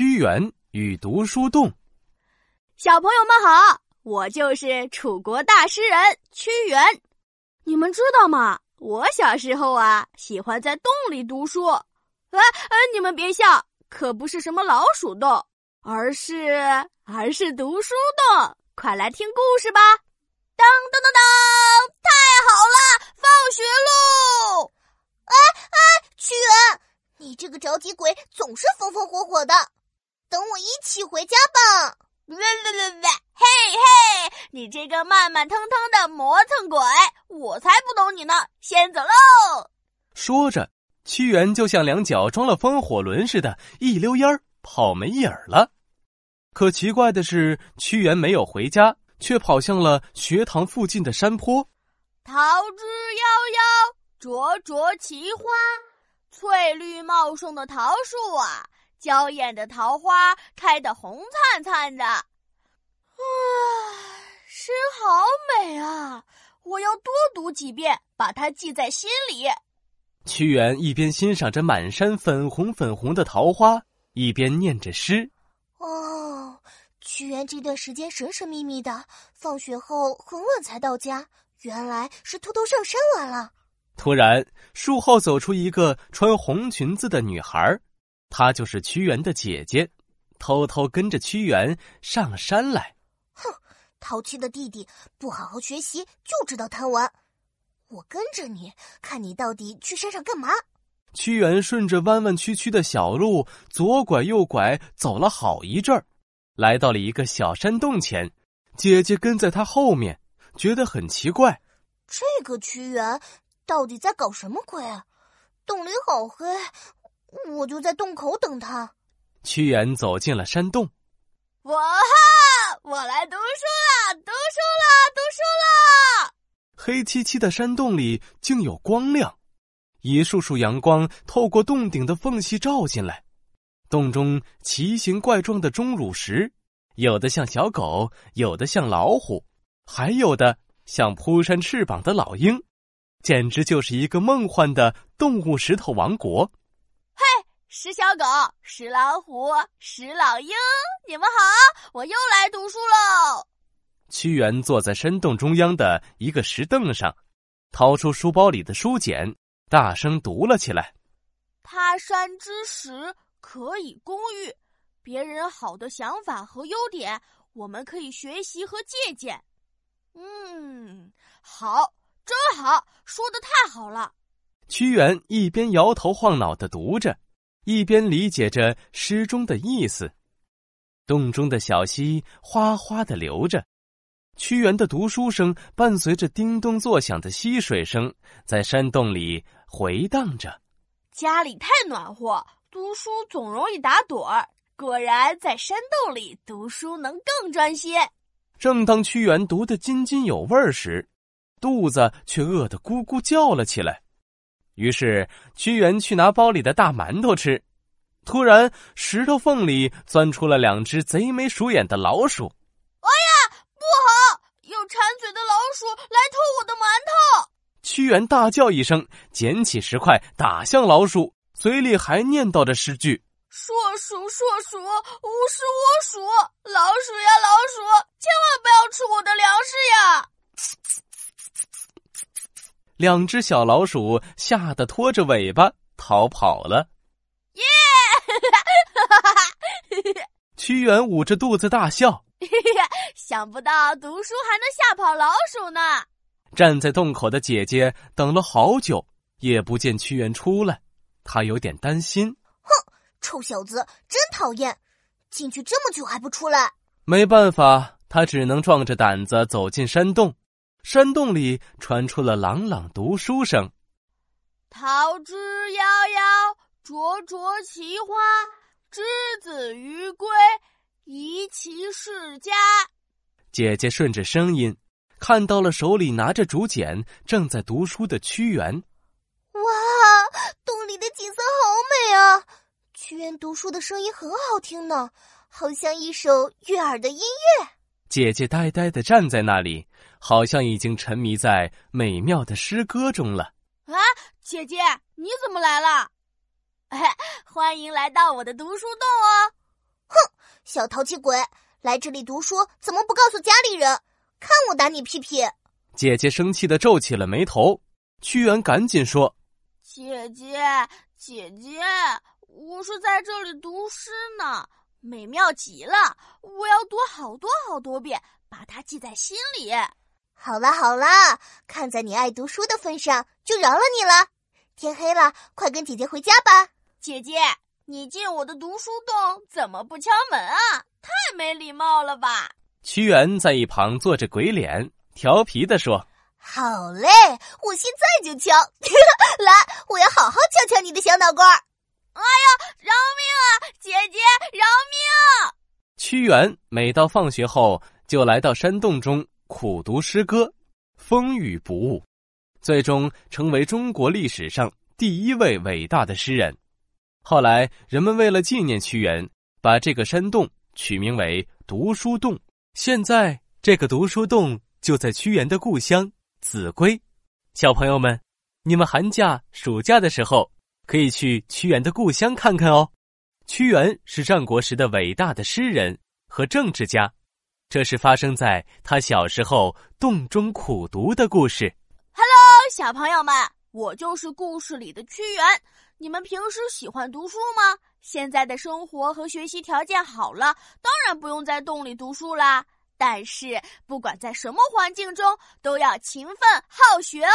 屈原与读书洞。小朋友们好，我就是楚国大诗人屈原。你们知道吗？我小时候啊，喜欢在洞里读书。哎哎，你们别笑，可不是什么老鼠洞，而是而是读书洞。快来听故事吧！当当当当，太好了，放学喽！哎哎，屈原，你这个着急鬼，总是风风火火的，一起回家吧！喂喂喂喂，嘿嘿，你这个慢慢腾腾的磨蹭鬼，我才不懂你呢！先走喽！说着，屈原就像两脚装了风火轮似的，一溜烟儿跑没影儿了。可奇怪的是，屈原没有回家，却跑向了学堂附近的山坡。桃之夭夭，灼灼其花，翠绿茂盛的桃树啊！娇艳的桃花开得红灿灿的，啊，诗好美啊！我要多读几遍，把它记在心里。屈原一边欣赏着满山粉红粉红的桃花，一边念着诗。哦，屈原这段时间神神秘秘的，放学后很晚才到家，原来是偷偷上山玩了。突然，树后走出一个穿红裙子的女孩。她就是屈原的姐姐，偷偷跟着屈原上山来。哼，淘气的弟弟，不好好学习就知道贪玩。我跟着你，看你到底去山上干嘛？屈原顺着弯弯曲曲的小路，左拐右拐，走了好一阵儿，来到了一个小山洞前。姐姐跟在他后面，觉得很奇怪。这个屈原到底在搞什么鬼？洞里好黑。我就在洞口等他。屈原走进了山洞。哇哈！我来读书了，读书了，读书了！黑漆漆的山洞里竟有光亮，一束束阳光透过洞顶的缝隙照进来。洞中奇形怪状的钟乳石，有的像小狗，有的像老虎，还有的像扑扇翅膀的老鹰，简直就是一个梦幻的动物石头王国。石小狗，石老虎，石老鹰，你们好！我又来读书喽。屈原坐在山洞中央的一个石凳上，掏出书包里的书简，大声读了起来：“他山之石，可以攻玉。别人好的想法和优点，我们可以学习和借鉴。嗯，好，真好，说的太好了。”屈原一边摇头晃脑的读着。一边理解着诗中的意思，洞中的小溪哗哗的流着，屈原的读书声伴随着叮咚作响的溪水声，在山洞里回荡着。家里太暖和，读书总容易打盹儿。果然，在山洞里读书能更专心。正当屈原读得津津有味时，肚子却饿得咕咕叫了起来。于是，屈原去拿包里的大馒头吃，突然，石头缝里钻出了两只贼眉鼠眼的老鼠。哎呀，不好！有馋嘴的老鼠来偷我的馒头！屈原大叫一声，捡起石块打向老鼠，嘴里还念叨着诗句：“硕鼠，硕鼠，无食我鼠。老鼠呀，老鼠，千万不要吃我的粮食呀！”两只小老鼠吓得拖着尾巴逃跑了。耶！屈原捂着肚子大笑。想不到读书还能吓跑老鼠呢。站在洞口的姐姐等了好久，也不见屈原出来，她有点担心。哼，臭小子，真讨厌！进去这么久还不出来。没办法，他只能壮着胆子走进山洞。山洞里传出了朗朗读书声：“桃之夭夭，灼灼其花。之子于归，宜其室家。”姐姐顺着声音，看到了手里拿着竹简正在读书的屈原。哇，洞里的景色好美啊！屈原读书的声音很好听呢，好像一首悦耳的音乐。姐姐呆呆的站在那里。好像已经沉迷在美妙的诗歌中了。啊，姐姐，你怎么来了？欢迎来到我的读书洞哦！哼，小淘气鬼，来这里读书怎么不告诉家里人？看我打你屁屁！姐姐生气的皱起了眉头。屈原赶紧说：“姐姐，姐姐，我是在这里读诗呢，美妙极了，我要读好多好多遍，把它记在心里。”好了好了，看在你爱读书的份上，就饶了你了。天黑了，快跟姐姐回家吧。姐姐，你进我的读书洞怎么不敲门啊？太没礼貌了吧！屈原在一旁做着鬼脸，调皮的说。好嘞，我现在就敲！来，我要好好敲敲你的小脑瓜！哎呀，饶命啊，姐姐，饶命！屈原每到放学后，就来到山洞中苦读诗歌，风雨不误，最终成为中国历史上第一位伟大的诗人。后来，人们为了纪念屈原，把这个山洞取名为读书洞。现在，这个读书洞就在屈原的故乡。秭归，小朋友们，你们寒假、暑假的时候可以去屈原的故乡看看哦。屈原是战国时的伟大的诗人和政治家，这是发生在他小时候洞中苦读的故事。Hello，小朋友们，我就是故事里的屈原。你们平时喜欢读书吗？现在的生活和学习条件好了，当然不用在洞里读书啦。但是，不管在什么环境中，都要勤奋好学哦。